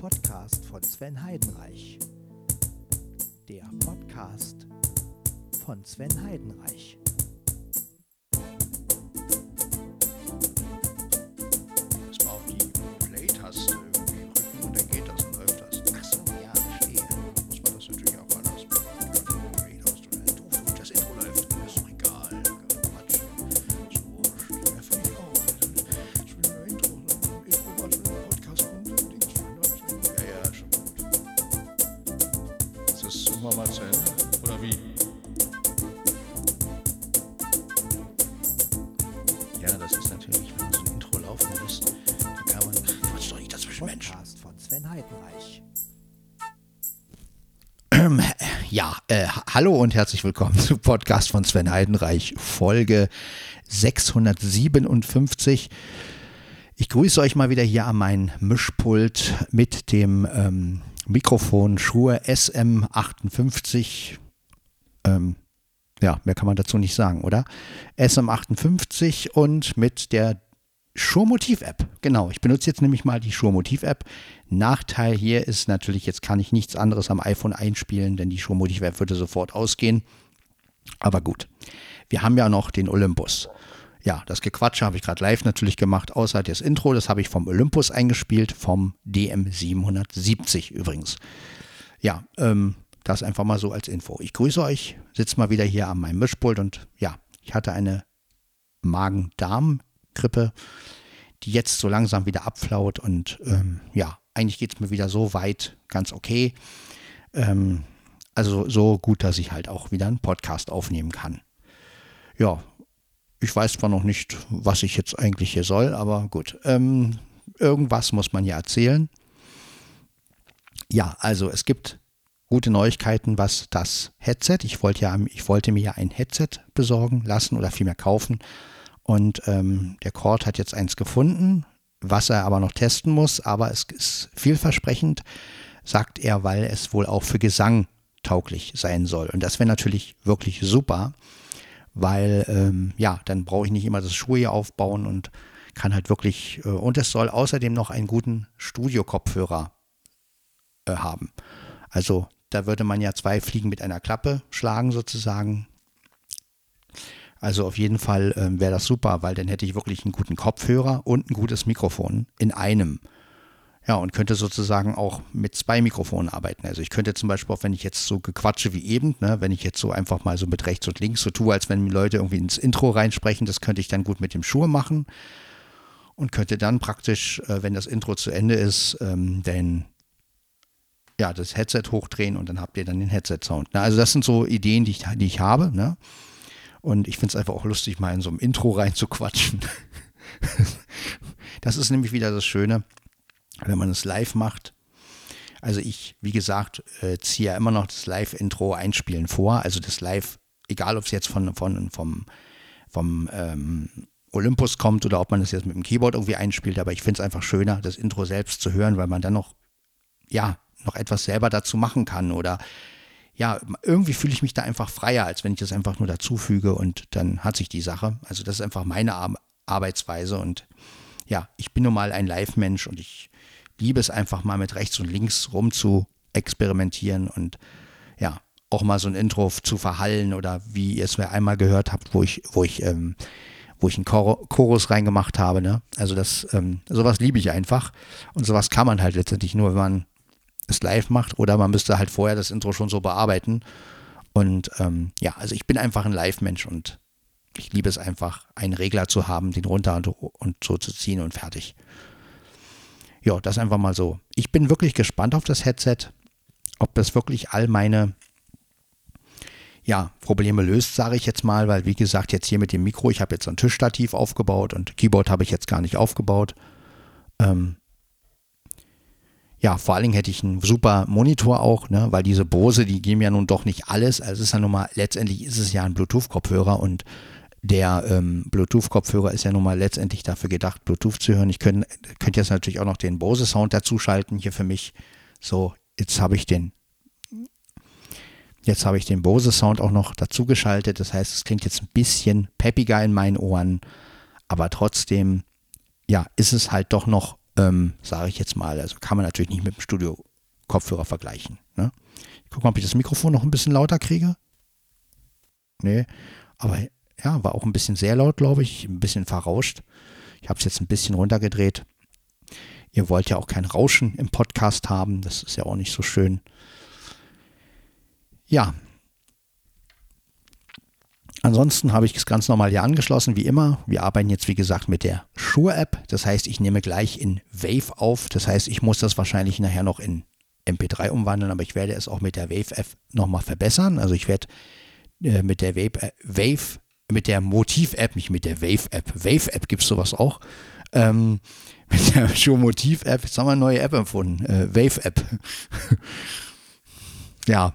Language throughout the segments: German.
Podcast von Sven Heidenreich. Der Podcast von Sven Heidenreich. Äh, ha- hallo und herzlich willkommen zu Podcast von Sven Heidenreich, Folge 657. Ich grüße euch mal wieder hier an mein Mischpult mit dem ähm, Mikrofon Shure SM58. Ähm, ja, mehr kann man dazu nicht sagen, oder? SM58 und mit der Shure Motiv App. Genau, ich benutze jetzt nämlich mal die Shure Motiv App. Nachteil hier ist natürlich, jetzt kann ich nichts anderes am iPhone einspielen, denn die Shure Motiv App würde sofort ausgehen. Aber gut, wir haben ja noch den Olympus. Ja, das Gequatsche habe ich gerade live natürlich gemacht, außer das Intro, das habe ich vom Olympus eingespielt, vom DM770 übrigens. Ja, ähm, das einfach mal so als Info. Ich grüße euch, sitze mal wieder hier an meinem Mischpult und ja, ich hatte eine Magen-Darm-Grippe, die jetzt so langsam wieder abflaut und ähm, ja, eigentlich geht es mir wieder so weit ganz okay. Ähm, also so gut, dass ich halt auch wieder einen Podcast aufnehmen kann. Ja, ich weiß zwar noch nicht, was ich jetzt eigentlich hier soll, aber gut. Ähm, irgendwas muss man ja erzählen. Ja, also es gibt gute Neuigkeiten, was das Headset. Ich wollte ja, ich wollte mir ja ein Headset besorgen lassen oder vielmehr kaufen. Und ähm, der Cord hat jetzt eins gefunden, was er aber noch testen muss. Aber es ist vielversprechend, sagt er, weil es wohl auch für Gesang tauglich sein soll. Und das wäre natürlich wirklich super, weil ähm, ja, dann brauche ich nicht immer das Schuhe hier aufbauen und kann halt wirklich, äh, und es soll außerdem noch einen guten Studio-Kopfhörer äh, haben. Also da würde man ja zwei Fliegen mit einer Klappe schlagen sozusagen. Also auf jeden Fall ähm, wäre das super, weil dann hätte ich wirklich einen guten Kopfhörer und ein gutes Mikrofon in einem. Ja, und könnte sozusagen auch mit zwei Mikrofonen arbeiten. Also ich könnte zum Beispiel auch, wenn ich jetzt so gequatsche wie eben, ne, wenn ich jetzt so einfach mal so mit rechts und links so tue, als wenn Leute irgendwie ins Intro reinsprechen, das könnte ich dann gut mit dem Schuh machen und könnte dann praktisch, äh, wenn das Intro zu Ende ist, ähm, den, ja, das Headset hochdrehen und dann habt ihr dann den Headset-Sound. Ne? Also das sind so Ideen, die ich, die ich habe. Ne? Und ich finde es einfach auch lustig, mal in so einem Intro reinzuquatschen. das ist nämlich wieder das Schöne, wenn man es live macht. Also ich, wie gesagt, äh, ziehe ja immer noch das Live-Intro einspielen vor. Also das Live, egal ob es jetzt von, von, vom, vom ähm, Olympus kommt oder ob man das jetzt mit dem Keyboard irgendwie einspielt, aber ich finde es einfach schöner, das Intro selbst zu hören, weil man dann noch, ja, noch etwas selber dazu machen kann oder ja, irgendwie fühle ich mich da einfach freier, als wenn ich das einfach nur dazufüge und dann hat sich die Sache. Also das ist einfach meine Ar Arbeitsweise und ja, ich bin nun mal ein Live-Mensch und ich liebe es einfach mal mit rechts und links rum zu experimentieren und ja, auch mal so ein Intro zu verhallen oder wie ihr es mir einmal gehört habt, wo ich, wo ich, ähm, wo ich einen Chor Chorus reingemacht habe. Ne? Also das, ähm, sowas liebe ich einfach und sowas kann man halt letztendlich nur, wenn man es live macht oder man müsste halt vorher das Intro schon so bearbeiten. Und ähm, ja, also ich bin einfach ein Live-Mensch und ich liebe es einfach, einen Regler zu haben, den runter und, und so zu ziehen und fertig. Ja, das einfach mal so. Ich bin wirklich gespannt auf das Headset, ob das wirklich all meine ja, Probleme löst, sage ich jetzt mal, weil wie gesagt, jetzt hier mit dem Mikro, ich habe jetzt so ein Tischstativ aufgebaut und Keyboard habe ich jetzt gar nicht aufgebaut. Ähm, ja, vor allen Dingen hätte ich einen super Monitor auch, ne, weil diese Bose, die geben ja nun doch nicht alles. Also ist ja nun mal, letztendlich ist es ja ein Bluetooth-Kopfhörer und der ähm, Bluetooth-Kopfhörer ist ja nun mal letztendlich dafür gedacht, Bluetooth zu hören. Ich könnte könnt jetzt natürlich auch noch den Bose-Sound dazu schalten hier für mich. So, jetzt habe ich den, jetzt habe ich den Bose-Sound auch noch dazu geschaltet. Das heißt, es klingt jetzt ein bisschen peppiger in meinen Ohren, aber trotzdem, ja, ist es halt doch noch ähm, sage ich jetzt mal. Also kann man natürlich nicht mit dem Studio-Kopfhörer vergleichen. Ne? Ich gucke mal, ob ich das Mikrofon noch ein bisschen lauter kriege. Nee, aber ja, war auch ein bisschen sehr laut, glaube ich, ein bisschen verrauscht. Ich habe es jetzt ein bisschen runtergedreht. Ihr wollt ja auch kein Rauschen im Podcast haben, das ist ja auch nicht so schön. Ja. Ansonsten habe ich es ganz normal hier angeschlossen, wie immer. Wir arbeiten jetzt, wie gesagt, mit der Shure-App. Das heißt, ich nehme gleich in Wave auf. Das heißt, ich muss das wahrscheinlich nachher noch in MP3 umwandeln, aber ich werde es auch mit der Wave-App nochmal verbessern. Also ich werde äh, mit der Wave, äh, Wave mit der Motiv-App, nicht mit der Wave-App. Wave-App gibt es sowas auch. Ähm, mit der Show Motiv-App, jetzt haben wir eine neue App empfunden. Äh, Wave-App. ja.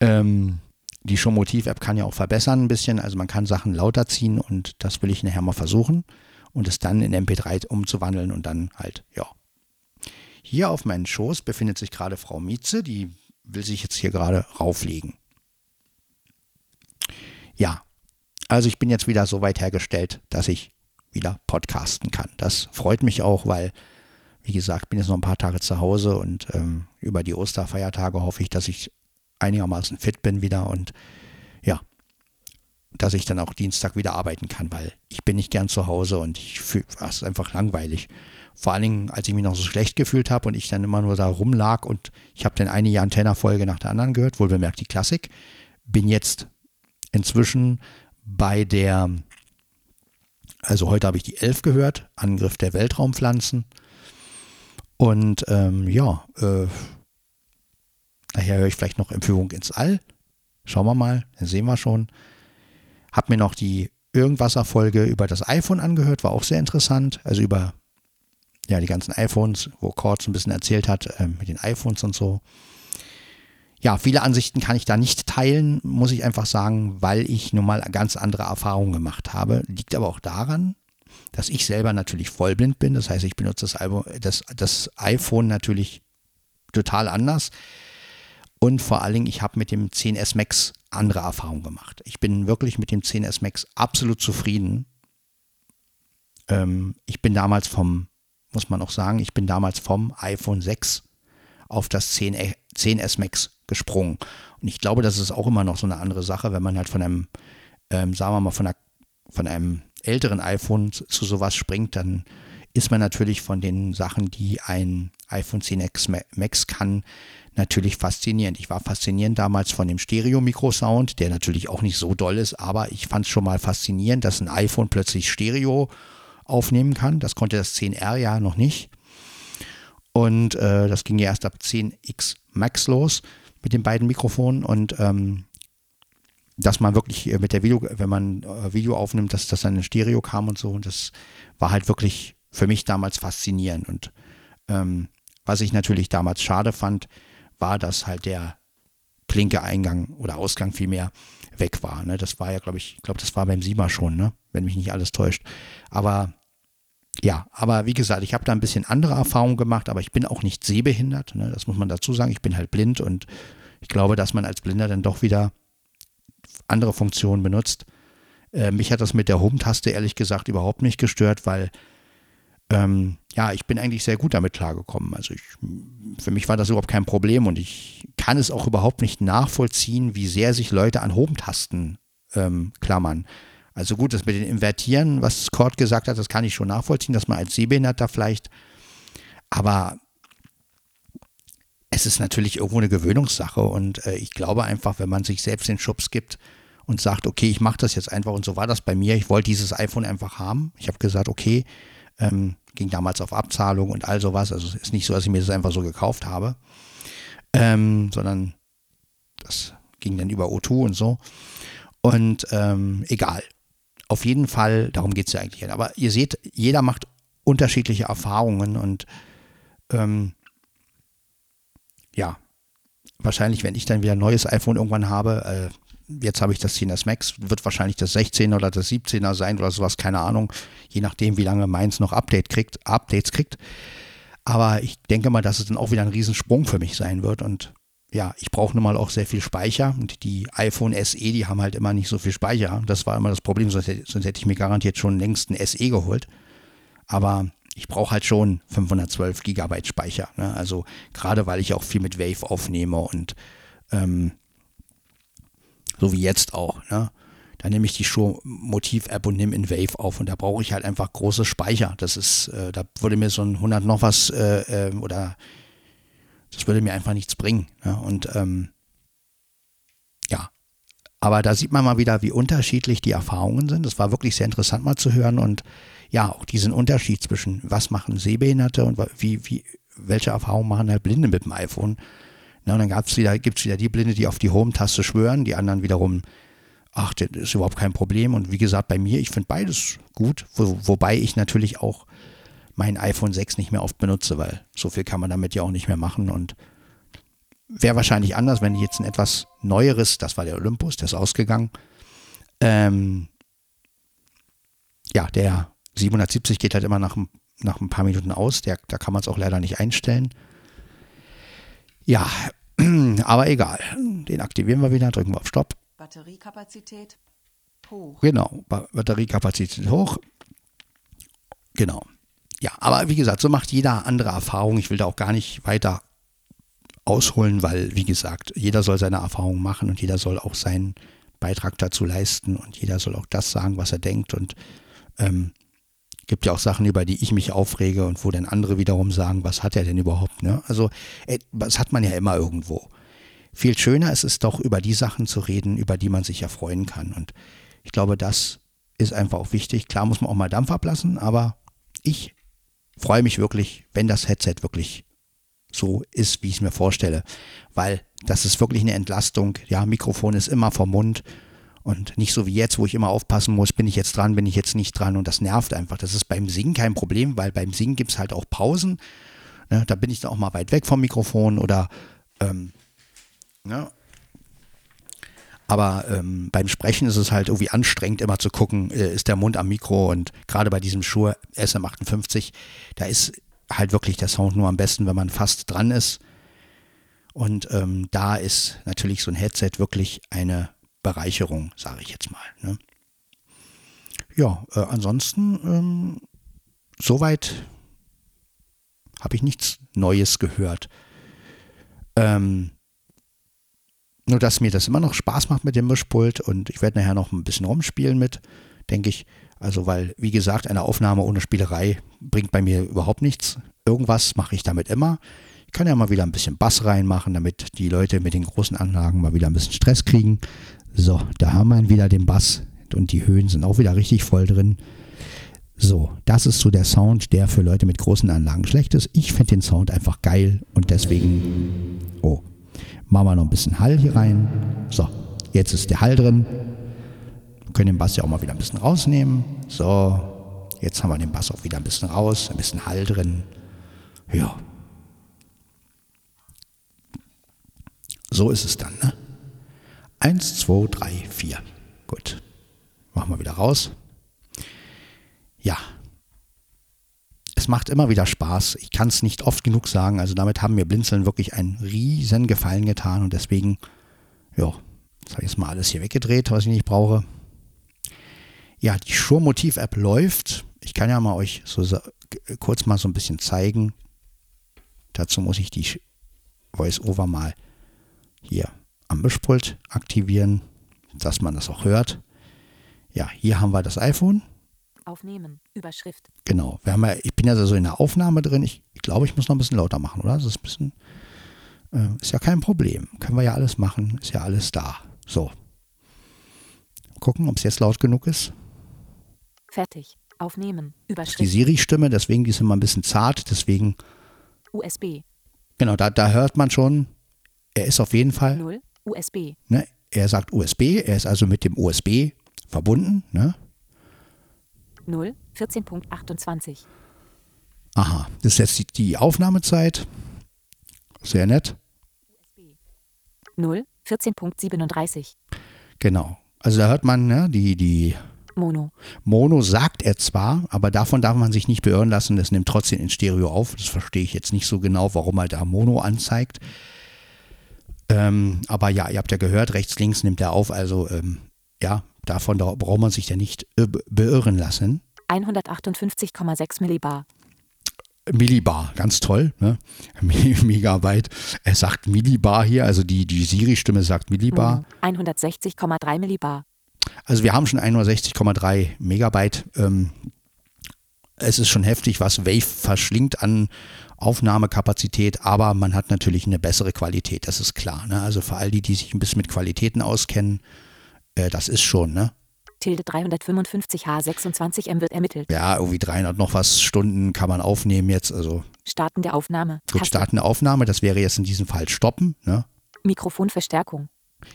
Ähm, die Show Motiv-App kann ja auch verbessern ein bisschen. Also man kann Sachen lauter ziehen und das will ich nachher mal versuchen. Und es dann in MP3 umzuwandeln und dann halt, ja. Hier auf meinen Schoß befindet sich gerade Frau Mietze, die will sich jetzt hier gerade rauflegen. Ja, also ich bin jetzt wieder so weit hergestellt, dass ich wieder podcasten kann. Das freut mich auch, weil, wie gesagt, bin jetzt noch ein paar Tage zu Hause und ähm, über die Osterfeiertage hoffe ich, dass ich einigermaßen fit bin wieder und ja, dass ich dann auch Dienstag wieder arbeiten kann, weil ich bin nicht gern zu Hause und ich fühle es einfach langweilig. Vor allen Dingen, als ich mich noch so schlecht gefühlt habe und ich dann immer nur da rumlag und ich habe dann eine Antenna-Folge nach der anderen gehört, wohl bemerkt die Klassik, bin jetzt inzwischen bei der, also heute habe ich die 11 gehört, Angriff der Weltraumpflanzen. Und ähm, ja, äh, nachher höre ich vielleicht noch Empführung ins All. Schauen wir mal, dann sehen wir schon. Hab mir noch die Irgendwasser-Folge über das iPhone angehört, war auch sehr interessant. Also über ja, die ganzen iPhones, wo Kurt so ein bisschen erzählt hat, äh, mit den iPhones und so. Ja, viele Ansichten kann ich da nicht teilen, muss ich einfach sagen, weil ich nun mal ganz andere Erfahrungen gemacht habe. Liegt aber auch daran, dass ich selber natürlich vollblind bin. Das heißt, ich benutze das, Album, das, das iPhone natürlich total anders. Und vor allen Dingen, ich habe mit dem 10S Max andere Erfahrungen gemacht. Ich bin wirklich mit dem 10S Max absolut zufrieden. Ähm, ich bin damals vom muss man auch sagen, ich bin damals vom iPhone 6 auf das 10, 10S Max gesprungen. Und ich glaube, das ist auch immer noch so eine andere Sache, wenn man halt von einem, ähm, sagen wir mal, von, einer, von einem älteren iPhone zu sowas springt, dann ist man natürlich von den Sachen, die ein iPhone 10X Max kann, natürlich faszinierend. Ich war faszinierend damals von dem Stereo-Mikrosound, der natürlich auch nicht so doll ist, aber ich fand es schon mal faszinierend, dass ein iPhone plötzlich Stereo aufnehmen kann. Das konnte das 10R ja noch nicht. Und äh, das ging ja erst ab 10X Max los mit den beiden Mikrofonen und ähm, dass man wirklich äh, mit der Video, wenn man äh, Video aufnimmt, dass das dann in Stereo kam und so. Und das war halt wirklich für mich damals faszinierend. Und ähm, was ich natürlich damals schade fand, war, dass halt der Blinke-Eingang oder Ausgang vielmehr weg war. Ne? Das war ja, glaube ich, ich glaube, das war beim Sieber schon, ne? wenn mich nicht alles täuscht. Aber ja, aber wie gesagt, ich habe da ein bisschen andere Erfahrungen gemacht, aber ich bin auch nicht sehbehindert. Ne? Das muss man dazu sagen. Ich bin halt blind und ich glaube, dass man als Blinder dann doch wieder andere Funktionen benutzt. Äh, mich hat das mit der Home-Taste ehrlich gesagt überhaupt nicht gestört, weil ähm, ja, ich bin eigentlich sehr gut damit klargekommen. Also ich, für mich war das überhaupt kein Problem und ich kann es auch überhaupt nicht nachvollziehen, wie sehr sich Leute an Home-Tasten ähm, klammern. Also gut, das mit den Invertieren, was Kurt gesagt hat, das kann ich schon nachvollziehen, dass man als Sehbehinderter vielleicht, aber es ist natürlich irgendwo eine Gewöhnungssache und äh, ich glaube einfach, wenn man sich selbst den Schubs gibt und sagt, okay, ich mache das jetzt einfach und so war das bei mir, ich wollte dieses iPhone einfach haben. Ich habe gesagt, okay, ähm, ging damals auf Abzahlung und all sowas, also es ist nicht so, dass ich mir das einfach so gekauft habe, ähm, sondern das ging dann über O2 und so. Und ähm, egal, auf jeden Fall, darum geht es ja eigentlich. Aber ihr seht, jeder macht unterschiedliche Erfahrungen und ähm, ja, wahrscheinlich, wenn ich dann wieder ein neues iPhone irgendwann habe, äh, jetzt habe ich das 10 Max, wird wahrscheinlich das 16er oder das 17er sein oder sowas, keine Ahnung, je nachdem, wie lange meins noch Update kriegt, Updates kriegt. Aber ich denke mal, dass es dann auch wieder ein Riesensprung für mich sein wird und ja, ich brauche nun mal auch sehr viel Speicher und die iPhone SE, die haben halt immer nicht so viel Speicher. Das war immer das Problem, sonst, sonst hätte ich mir garantiert schon längst ein SE geholt. Aber ich brauche halt schon 512 Gigabyte Speicher. Ne? Also gerade weil ich auch viel mit Wave aufnehme und ähm, so wie jetzt auch. Ne? Da nehme ich die Show Motiv-App und nehme in Wave auf und da brauche ich halt einfach große Speicher. Das ist, äh, da würde mir so ein 100 noch was äh, äh, oder das würde mir einfach nichts bringen. Ne? Und ähm, ja, aber da sieht man mal wieder, wie unterschiedlich die Erfahrungen sind. Das war wirklich sehr interessant mal zu hören und ja, auch diesen Unterschied zwischen was machen Sehbehinderte und wie, wie, welche Erfahrungen machen halt Blinde mit dem iPhone. Na, und dann gab's wieder, gibt's wieder die Blinde, die auf die Home-Taste schwören, die anderen wiederum, ach, das ist überhaupt kein Problem. Und wie gesagt, bei mir, ich finde beides gut, wo, wobei ich natürlich auch mein iPhone 6 nicht mehr oft benutze, weil so viel kann man damit ja auch nicht mehr machen und wäre wahrscheinlich anders, wenn ich jetzt ein etwas neueres, das war der Olympus, der ist ausgegangen. Ähm, ja, der 770 geht halt immer nach, nach ein paar Minuten aus. Der, da kann man es auch leider nicht einstellen. Ja, aber egal. Den aktivieren wir wieder, drücken wir auf Stopp. Batteriekapazität hoch. Genau, Batteriekapazität hoch. Genau. Ja, aber wie gesagt, so macht jeder andere Erfahrung. Ich will da auch gar nicht weiter ausholen, weil, wie gesagt, jeder soll seine Erfahrung machen und jeder soll auch seinen Beitrag dazu leisten und jeder soll auch das sagen, was er denkt. Und ähm, gibt ja auch Sachen, über die ich mich aufrege und wo dann andere wiederum sagen, was hat er denn überhaupt? Ne? Also, ey, das hat man ja immer irgendwo. Viel schöner ist es doch, über die Sachen zu reden, über die man sich ja freuen kann. Und ich glaube, das ist einfach auch wichtig. Klar muss man auch mal Dampf ablassen, aber ich freue mich wirklich, wenn das Headset wirklich so ist, wie ich es mir vorstelle. Weil das ist wirklich eine Entlastung. Ja, Mikrofon ist immer vom Mund und nicht so wie jetzt, wo ich immer aufpassen muss, bin ich jetzt dran, bin ich jetzt nicht dran und das nervt einfach. Das ist beim Singen kein Problem, weil beim Singen gibt es halt auch Pausen. Ne, da bin ich dann auch mal weit weg vom Mikrofon oder ähm, ne, aber ähm, beim Sprechen ist es halt irgendwie anstrengend, immer zu gucken, äh, ist der Mund am Mikro und gerade bei diesem Shure SM58, da ist halt wirklich der Sound nur am besten, wenn man fast dran ist. Und ähm, da ist natürlich so ein Headset wirklich eine Bereicherung, sage ich jetzt mal. Ne? Ja, äh, ansonsten, ähm, soweit habe ich nichts Neues gehört. Ähm, nur, dass mir das immer noch Spaß macht mit dem Mischpult und ich werde nachher noch ein bisschen rumspielen mit, denke ich. Also, weil, wie gesagt, eine Aufnahme ohne Spielerei bringt bei mir überhaupt nichts. Irgendwas mache ich damit immer. Ich kann ja mal wieder ein bisschen Bass reinmachen, damit die Leute mit den großen Anlagen mal wieder ein bisschen Stress kriegen. So, da haben wir wieder den Bass und die Höhen sind auch wieder richtig voll drin. So, das ist so der Sound, der für Leute mit großen Anlagen schlecht ist. Ich finde den Sound einfach geil und deswegen, oh, Machen wir noch ein bisschen Hall hier rein. So, jetzt ist der Hall drin. Wir können den Bass ja auch mal wieder ein bisschen rausnehmen. So, jetzt haben wir den Bass auch wieder ein bisschen raus, ein bisschen Hall drin. Ja. So ist es dann, ne? Eins, zwei, drei, vier. Gut. Machen wir wieder raus. Ja, es macht immer wieder Spaß. Ich kann es nicht oft genug sagen. Also damit haben mir Blinzeln wirklich einen riesen Gefallen getan und deswegen, ja, jetzt habe ich jetzt mal alles hier weggedreht, was ich nicht brauche. Ja, die Shure-Motiv-App läuft. Ich kann ja mal euch so kurz mal so ein bisschen zeigen. Dazu muss ich die Voice-Over mal hier am Mischpult aktivieren, dass man das auch hört. Ja, hier haben wir das iPhone. Aufnehmen. Überschrift. Genau. Wir haben ja, ich bin ja so in der Aufnahme drin. Ich, ich glaube, ich muss noch ein bisschen lauter machen, oder? Das ist ein bisschen. Äh, ist ja kein Problem. Können wir ja alles machen. Ist ja alles da. So. Gucken, ob es jetzt laut genug ist. Fertig. Aufnehmen. Überschrift. Die Siri-Stimme, deswegen die ist immer ein bisschen zart, deswegen. USB. Genau, da, da hört man schon, er ist auf jeden Fall. 0. USB. Ne, er sagt USB, er ist also mit dem USB verbunden. Ne? 0, 14.28. Aha, das ist jetzt die, die Aufnahmezeit. Sehr nett. 0, 14.37. Genau. Also da hört man ne, die, die Mono. Mono sagt er zwar, aber davon darf man sich nicht beirren lassen. Das nimmt trotzdem in Stereo auf. Das verstehe ich jetzt nicht so genau, warum er da Mono anzeigt. Ähm, aber ja, ihr habt ja gehört, rechts, links nimmt er auf. Also ähm, ja, davon braucht man sich ja nicht beirren lassen. 158,6 Millibar. Millibar, ganz toll, ne? Megabyte. Er sagt Millibar hier, also die, die Siri-Stimme sagt Millibar. Mono 160,3 Millibar. Also wir haben schon 160,3 Megabyte. Ähm, es ist schon heftig, was Wave verschlingt an Aufnahmekapazität, aber man hat natürlich eine bessere Qualität, das ist klar. Ne? Also für all die, die sich ein bisschen mit Qualitäten auskennen, äh, das ist schon, ne? Tilde 355 H26 M wird ermittelt. Ja, irgendwie 300 noch was Stunden kann man aufnehmen jetzt. Also Starten der Aufnahme. gut, starten eine Aufnahme, das wäre jetzt in diesem Fall stoppen. Ne? Mikrofonverstärkung.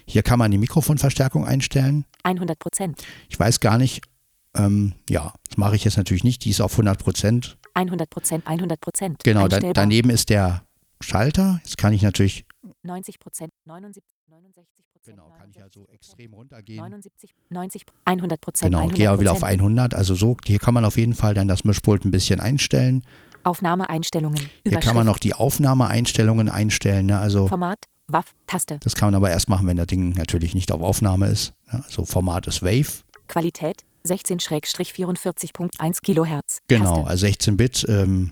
Hier kann man die Mikrofonverstärkung einstellen. 100 Prozent. Ich weiß gar nicht, ähm, ja, das mache ich jetzt natürlich nicht, die ist auf 100 Prozent. 100 Prozent. 100 Prozent. Genau, da, daneben ist der Schalter. Jetzt kann ich natürlich, 90 Prozent. 79, 69 Prozent. genau, kann ich also extrem runtergehen. 79, 90, 100 Prozent. Genau, gehe auch wieder auf 100. Also so, hier kann man auf jeden Fall dann das Mischpult ein bisschen einstellen. Aufnahmeeinstellungen. Hier kann man noch die Aufnahmeeinstellungen einstellen. Ne? Also Format. WAV. Taste. das kann man aber erst machen, wenn das Ding natürlich nicht auf Aufnahme ist. Ne? Also Format ist Wave. Qualität. 16-44.1 Kilohertz. Genau, Taste. also 16 Bit. Ähm,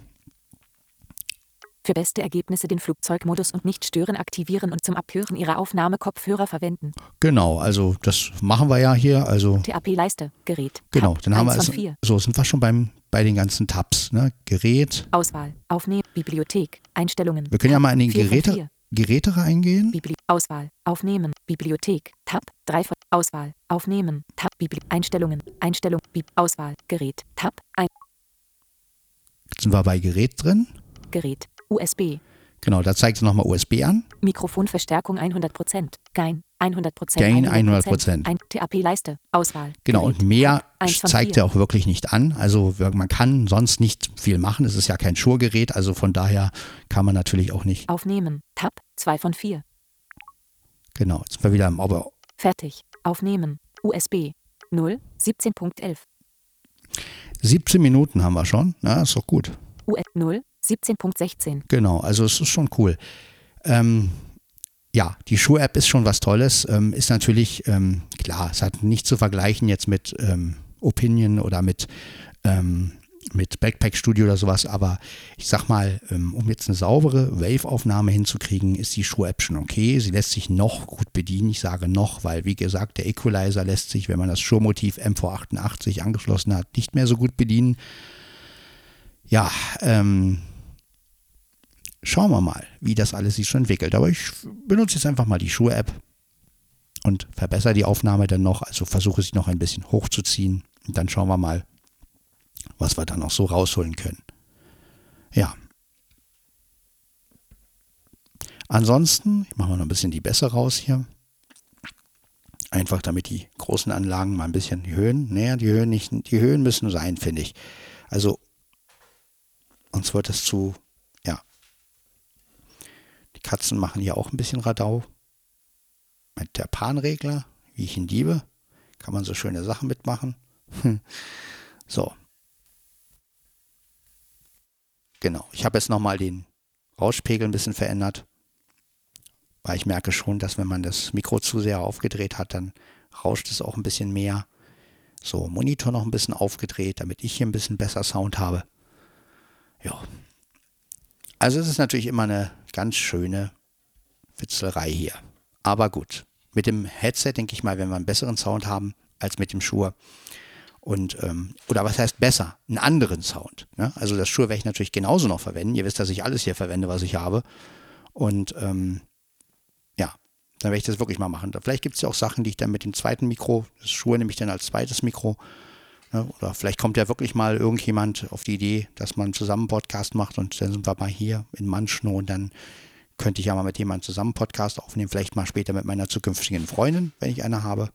Für beste Ergebnisse den Flugzeugmodus und nicht stören aktivieren und zum Abhören Ihrer Aufnahme Kopfhörer verwenden. genau, also das machen wir ja hier. Also TAP-Leiste. Gerät. genau, Tab, dann haben wir 1 es. von 4. So sind wir schon beim, bei den ganzen Tabs. Ne? Gerät. Auswahl. Aufnehmen. Bibliothek. Einstellungen. Wir können ja mal in von Geräte. Geräte reingehen. Bibli Auswahl. Aufnehmen. Bibliothek. Tab. 3 von Auswahl. Aufnehmen. Tab. Bibli Einstellungen. Einstellung. Bib Auswahl. Gerät. Tab. Ein Jetzt sind wir bei Gerät drin. Gerät. USB. Genau, da zeigt es nochmal USB an. Mikrofonverstärkung 100%. Gain 100%. Gain 100%. Ein TAP-Leiste. Auswahl. Genau, Gerät. und mehr zeigt er auch wirklich nicht an. Also man kann sonst nicht viel machen. Es ist ja kein Schurgerät, also von daher kann man natürlich auch nicht. Aufnehmen. Tab. 2 von 4. Genau, jetzt sind wir wieder im aber Fertig. Aufnehmen. USB. 0. 17.11. 17 Minuten haben wir schon. Na, ist doch gut. US 0. 17.16. Genau, also es ist schon cool. Ähm, ja, die Schuh-App ist schon was Tolles. Ähm, ist natürlich, ähm, klar, es hat nicht zu vergleichen jetzt mit ähm, Opinion oder mit, ähm, mit Backpack Studio oder sowas, aber ich sag mal, ähm, um jetzt eine saubere Wave-Aufnahme hinzukriegen, ist die Schuh-App schon okay. Sie lässt sich noch gut bedienen. Ich sage noch, weil wie gesagt, der Equalizer lässt sich, wenn man das Schuhmotiv MV88 angeschlossen hat, nicht mehr so gut bedienen. Ja, ähm, schauen wir mal, wie das alles sich schon entwickelt. Aber ich benutze jetzt einfach mal die Schuhe-App und verbessere die Aufnahme dann noch. Also versuche sie noch ein bisschen hochzuziehen. Und dann schauen wir mal, was wir dann noch so rausholen können. Ja. Ansonsten, ich mache mal noch ein bisschen die Bässe raus hier. Einfach damit die großen Anlagen mal ein bisschen die Höhen, naja, die Höhen nicht, die Höhen müssen sein, finde ich. Also, uns wird es zu, ja. Die Katzen machen hier auch ein bisschen Radau. Mit der Panregler, wie ich ihn liebe, kann man so schöne Sachen mitmachen. so. Genau. Ich habe jetzt nochmal den Rauschpegel ein bisschen verändert. Weil ich merke schon, dass wenn man das Mikro zu sehr aufgedreht hat, dann rauscht es auch ein bisschen mehr. So, Monitor noch ein bisschen aufgedreht, damit ich hier ein bisschen besser Sound habe. Ja. Also es ist natürlich immer eine ganz schöne Witzelei hier. Aber gut. Mit dem Headset denke ich mal, wenn wir einen besseren Sound haben als mit dem Shure. Und, ähm, oder was heißt besser? Einen anderen Sound. Ne? Also das Shure werde ich natürlich genauso noch verwenden. Ihr wisst, dass ich alles hier verwende, was ich habe. Und ähm, ja, dann werde ich das wirklich mal machen. Vielleicht gibt es ja auch Sachen, die ich dann mit dem zweiten Mikro, das Shure nehme ich dann als zweites Mikro. Ne? Oder vielleicht kommt ja wirklich mal irgendjemand auf die Idee, dass man zusammen Podcast macht und dann sind wir mal hier in Manschno und dann könnte ich ja mal mit jemandem zusammen Podcast aufnehmen. Vielleicht mal später mit meiner zukünftigen Freundin, wenn ich eine habe.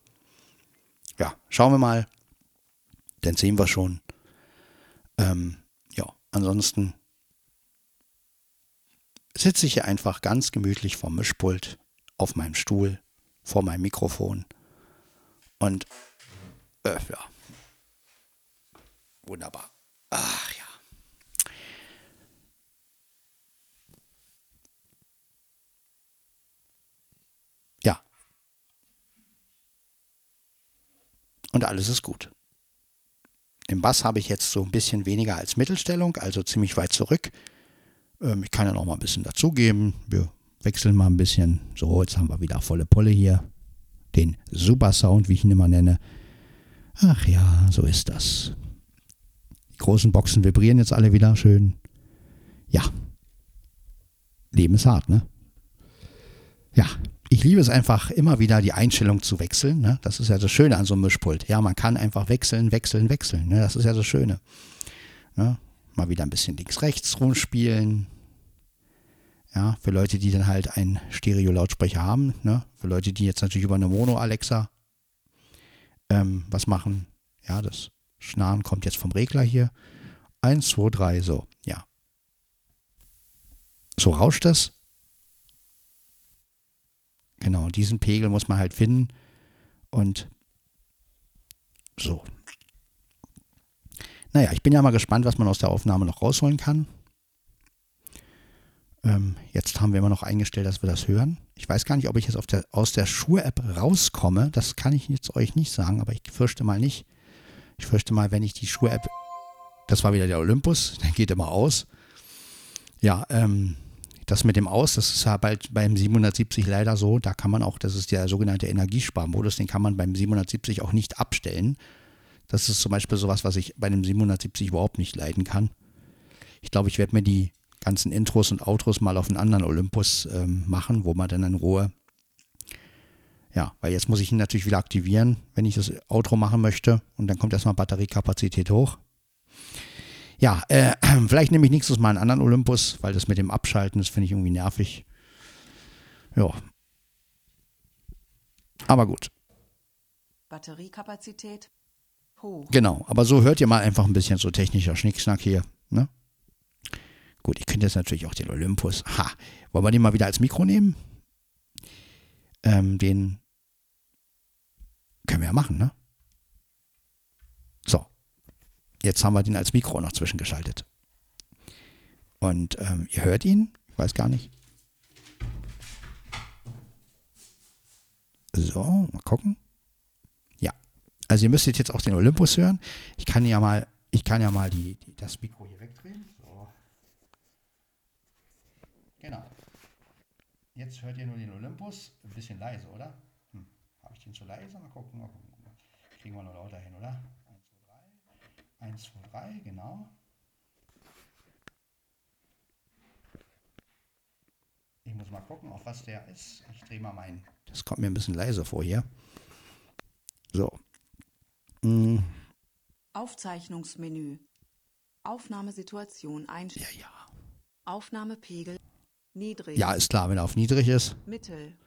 Ja, schauen wir mal. Dann sehen wir schon. Ähm, ja, ansonsten sitze ich hier einfach ganz gemütlich vorm Mischpult auf meinem Stuhl, vor meinem Mikrofon und äh, ja, wunderbar. Ach ja. Ja. Und alles ist gut. Im Bass habe ich jetzt so ein bisschen weniger als Mittelstellung, also ziemlich weit zurück. Ähm, ich kann ja noch mal ein bisschen dazugeben. Wir wechseln mal ein bisschen. So, jetzt haben wir wieder volle Polle hier. Den Super Sound, wie ich ihn immer nenne. Ach ja, so ist das. Die großen Boxen vibrieren jetzt alle wieder schön. Ja. Leben ist hart, ne? Ja, ich liebe es einfach immer wieder die Einstellung zu wechseln. Ne? Das ist ja das Schöne an so einem Mischpult. Ja, man kann einfach wechseln, wechseln, wechseln. Ne? Das ist ja das Schöne. Ne? Mal wieder ein bisschen links-rechts rumspielen. Ja, für Leute, die dann halt einen Stereo-Lautsprecher haben. Ne? Für Leute, die jetzt natürlich über eine Mono-Alexa ähm, was machen. Ja, das Schnarren kommt jetzt vom Regler hier. Eins, zwei, drei, so. Ja. So rauscht das. Genau, diesen Pegel muss man halt finden. Und so. Naja, ich bin ja mal gespannt, was man aus der Aufnahme noch rausholen kann. Ähm, jetzt haben wir immer noch eingestellt, dass wir das hören. Ich weiß gar nicht, ob ich jetzt der, aus der Schuhe-App rauskomme. Das kann ich jetzt euch nicht sagen, aber ich fürchte mal nicht. Ich fürchte mal, wenn ich die Schuhe-App. Das war wieder der Olympus, der geht immer aus. Ja, ähm, das mit dem Aus, das ist ja bald beim 770 leider so. Da kann man auch, das ist der sogenannte Energiesparmodus, den kann man beim 770 auch nicht abstellen. Das ist zum Beispiel sowas, was ich bei dem 770 überhaupt nicht leiden kann. Ich glaube, ich werde mir die ganzen Intros und Outros mal auf einen anderen Olympus ähm, machen, wo man dann in Ruhe. Ja, weil jetzt muss ich ihn natürlich wieder aktivieren, wenn ich das Outro machen möchte. Und dann kommt erstmal Batteriekapazität hoch. Ja, äh, vielleicht nehme ich nächstes Mal einen anderen Olympus, weil das mit dem Abschalten, das finde ich irgendwie nervig. Ja. Aber gut. Batteriekapazität hoch. Genau, aber so hört ihr mal einfach ein bisschen so technischer Schnickschnack hier. Ne? Gut, ich könnte jetzt natürlich auch den Olympus. Ha, wollen wir den mal wieder als Mikro nehmen? Ähm, den können wir ja machen, ne? So. Jetzt haben wir den als Mikro noch zwischengeschaltet. Und ähm, ihr hört ihn, ich weiß gar nicht. So, mal gucken. Ja. Also ihr müsstet jetzt auch den Olympus hören. Ich kann ja mal, ich kann ja mal die, die das Mikro hier wegdrehen. So. Genau. Jetzt hört ihr nur den Olympus. Ein bisschen leise, oder? Hm. Habe ich den zu leise? Mal gucken, mal gucken. Kriegen wir noch lauter hin, oder? 1, 2, 3, genau. Ich muss mal gucken, auf was der ist. Ich drehe mal meinen. Das kommt mir ein bisschen leise vor hier. So. Hm. Aufzeichnungsmenü. Aufnahmesituation einstellen. Ja, ja. Aufnahmepegel niedrig. Ja, ist klar, wenn er auf niedrig ist. Mittel.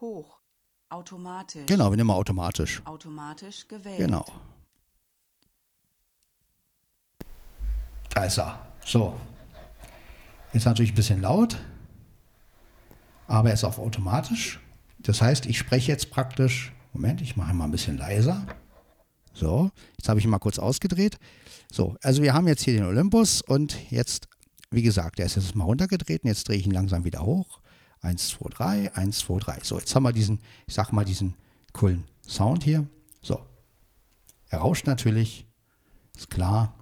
Hoch. Automatisch. Genau, wir nehmen automatisch. Automatisch gewählt. Genau. Da ist er. So. Jetzt natürlich ein bisschen laut, aber er ist auf automatisch. Das heißt, ich spreche jetzt praktisch. Moment, ich mache mal ein bisschen leiser. So, jetzt habe ich ihn mal kurz ausgedreht. So, also wir haben jetzt hier den Olympus und jetzt, wie gesagt, der ist jetzt mal runtergedreht und jetzt drehe ich ihn langsam wieder hoch. 1, 2, 3, 1, 2, 3. So, jetzt haben wir diesen, ich sag mal, diesen coolen Sound hier. So. Er rauscht natürlich, ist klar.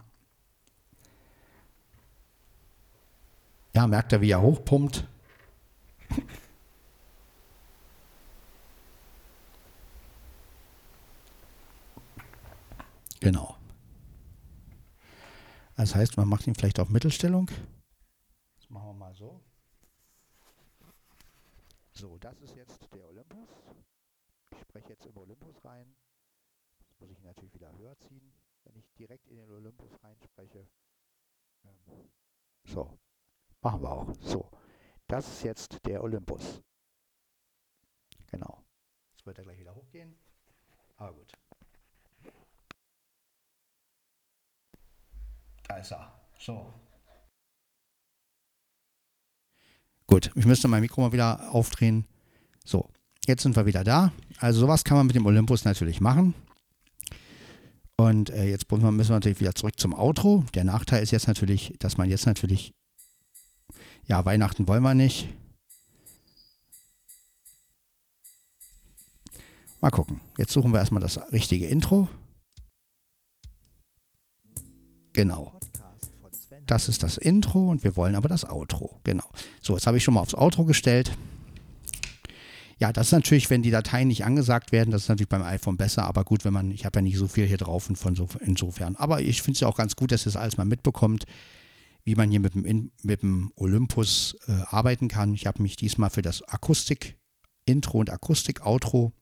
Ja, merkt er, wie er hochpumpt. Genau. Das heißt, man macht ihn vielleicht auf Mittelstellung. Das machen wir mal so. So, das ist jetzt der Olympus. Ich spreche jetzt im Olympus rein. Jetzt muss ich ihn natürlich wieder höher ziehen, wenn ich direkt in den Olympus reinspreche. Ähm, so, machen wir auch. So, das ist jetzt der Olympus. Genau. Jetzt wird er gleich wieder hochgehen. Aber gut. Da ist er. So. Gut, ich müsste mein Mikro mal wieder aufdrehen. So, jetzt sind wir wieder da. Also sowas kann man mit dem Olympus natürlich machen. Und äh, jetzt müssen wir natürlich wieder zurück zum Outro. Der Nachteil ist jetzt natürlich, dass man jetzt natürlich, ja, Weihnachten wollen wir nicht. Mal gucken. Jetzt suchen wir erstmal das richtige Intro. Genau. Das ist das Intro und wir wollen aber das Outro. Genau. So, jetzt habe ich schon mal aufs Outro gestellt. Ja, das ist natürlich, wenn die Dateien nicht angesagt werden, das ist natürlich beim iPhone besser, aber gut, wenn man, ich habe ja nicht so viel hier drauf und von so, insofern. Aber ich finde es ja auch ganz gut, dass ihr das alles mal mitbekommt, wie man hier mit dem, mit dem Olympus äh, arbeiten kann. Ich habe mich diesmal für das Akustik-Intro und Akustik-Outro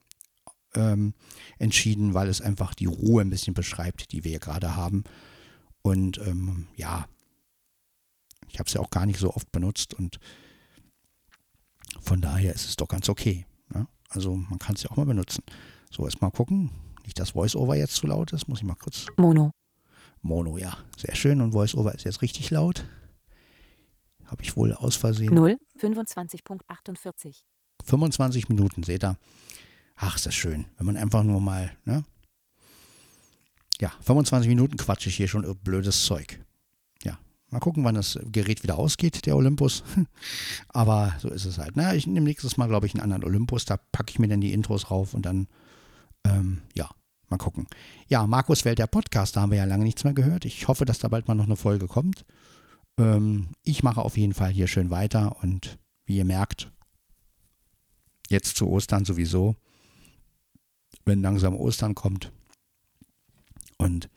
ähm, entschieden, weil es einfach die Ruhe ein bisschen beschreibt, die wir hier gerade haben. Und ähm, ja, ich habe es ja auch gar nicht so oft benutzt und von daher ist es doch ganz okay. Ne? Also man kann es ja auch mal benutzen. So, erst mal gucken. Nicht, dass VoiceOver jetzt zu laut ist. Muss ich mal kurz. Mono. Mono, ja. Sehr schön. Und VoiceOver ist jetzt richtig laut. Habe ich wohl aus Versehen. 0. 25.48. 25 Minuten, seht ihr. Ach, ist das schön. Wenn man einfach nur mal, ne? Ja, 25 Minuten quatsche ich hier schon blödes Zeug. Ja, mal gucken, wann das Gerät wieder ausgeht, der Olympus. Aber so ist es halt. Na, ich nehme nächstes Mal, glaube ich, einen anderen Olympus. Da packe ich mir dann die Intros rauf und dann, ähm, ja, mal gucken. Ja, Markus Welt, der Podcast, da haben wir ja lange nichts mehr gehört. Ich hoffe, dass da bald mal noch eine Folge kommt. Ähm, ich mache auf jeden Fall hier schön weiter und wie ihr merkt, jetzt zu Ostern sowieso, wenn langsam Ostern kommt. Und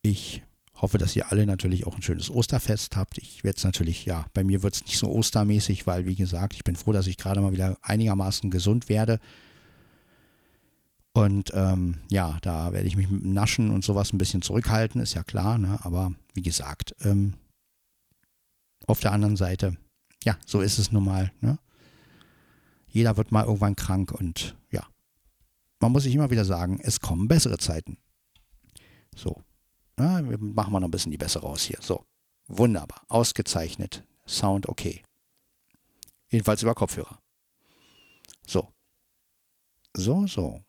ich hoffe, dass ihr alle natürlich auch ein schönes Osterfest habt. Ich werde es natürlich, ja, bei mir wird es nicht so ostermäßig, weil, wie gesagt, ich bin froh, dass ich gerade mal wieder einigermaßen gesund werde. Und ähm, ja, da werde ich mich mit dem Naschen und sowas ein bisschen zurückhalten, ist ja klar, ne? aber wie gesagt, ähm, auf der anderen Seite, ja, so ist es nun mal. Ne? Jeder wird mal irgendwann krank und ja, man muss sich immer wieder sagen, es kommen bessere Zeiten. So, na, wir machen mal noch ein bisschen die bessere raus hier. So, wunderbar, ausgezeichnet, Sound okay. Jedenfalls über Kopfhörer. So, so, so.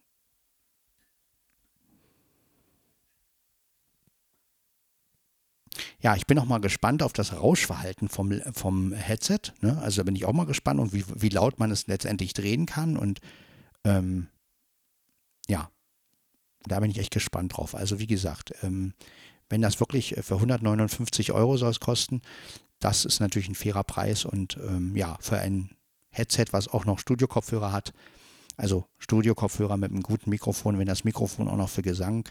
Ja, ich bin auch mal gespannt auf das Rauschverhalten vom, vom Headset. Ne? Also da bin ich auch mal gespannt und wie, wie laut man es letztendlich drehen kann. Und ähm, ja, da bin ich echt gespannt drauf. Also wie gesagt, ähm, wenn das wirklich für 159 Euro soll es kosten, das ist natürlich ein fairer Preis und ähm, ja, für ein Headset, was auch noch Studio-Kopfhörer hat, also Studio-Kopfhörer mit einem guten Mikrofon, wenn das Mikrofon auch noch für Gesang,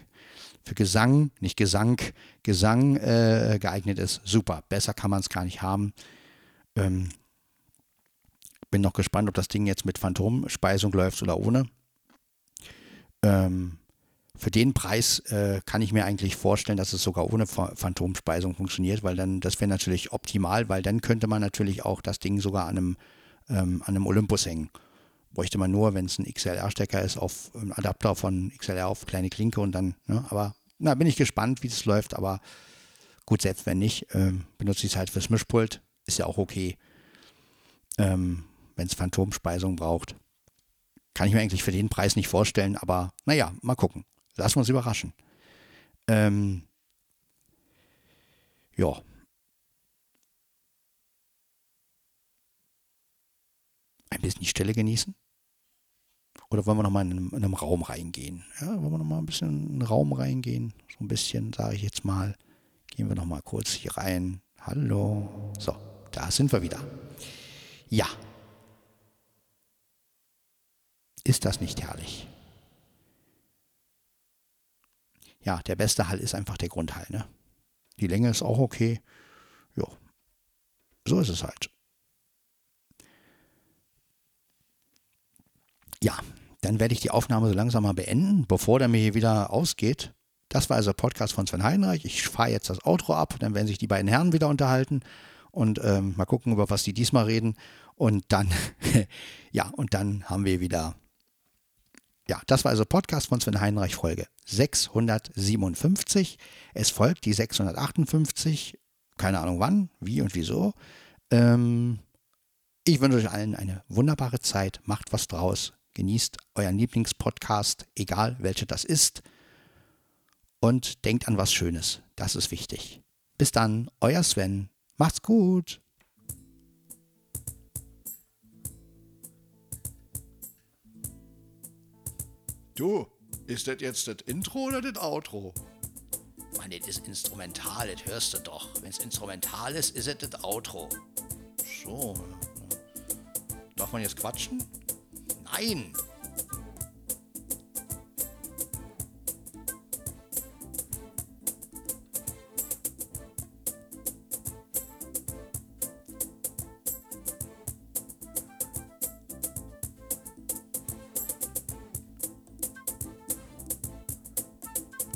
für Gesang, nicht Gesang, Gesang äh, geeignet ist, super. Besser kann man es gar nicht haben. Ähm, bin noch gespannt, ob das Ding jetzt mit Phantomspeisung läuft oder ohne. Ähm, für den Preis äh, kann ich mir eigentlich vorstellen, dass es sogar ohne Ph Phantomspeisung funktioniert, weil dann, das wäre natürlich optimal, weil dann könnte man natürlich auch das Ding sogar an einem, ähm, an einem Olympus hängen. Bräuchte man nur, wenn es ein XLR-Stecker ist, auf einen Adapter von XLR auf kleine Klinke und dann, ne, aber na, bin ich gespannt, wie das läuft, aber gut, selbst wenn nicht, ähm, benutze ich es halt fürs Mischpult, ist ja auch okay. Ähm, wenn es Phantomspeisung braucht. Kann ich mir eigentlich für den Preis nicht vorstellen, aber naja, mal gucken. Lassen wir uns überraschen. Ähm, ja. Ein bisschen die Stille genießen? Oder wollen wir nochmal in, in einem Raum reingehen? Ja, wollen wir nochmal ein bisschen in einen Raum reingehen? So ein bisschen, sage ich jetzt mal. Gehen wir nochmal kurz hier rein. Hallo. So, da sind wir wieder. Ja. Ist das nicht herrlich? Ja, der beste Hall ist einfach der Grundhall, ne? Die Länge ist auch okay. Ja. So ist es halt. Ja, dann werde ich die Aufnahme so langsam mal beenden, bevor der mir hier wieder ausgeht. Das war also der Podcast von Sven Heinreich. Ich fahre jetzt das Outro ab, dann werden sich die beiden Herren wieder unterhalten und ähm, mal gucken, über was die diesmal reden. Und dann, ja, und dann haben wir wieder, ja, das war also Podcast von Sven Heinreich, Folge 657. Es folgt die 658, keine Ahnung wann, wie und wieso. Ähm, ich wünsche euch allen eine wunderbare Zeit. Macht was draus. Genießt euren Lieblingspodcast, egal welcher das ist. Und denkt an was Schönes. Das ist wichtig. Bis dann, euer Sven. Macht's gut. Du, ist das jetzt das Intro oder das Outro? Mann, das ist instrumental, das hörst du doch. Wenn es instrumental ist, ist es das Outro. So. Darf man jetzt quatschen? Nein.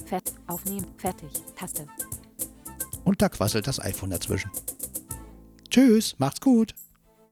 Fett. Aufnehmen. Fertig. Taste. Und da quasselt das iPhone dazwischen. Tschüss, macht's gut.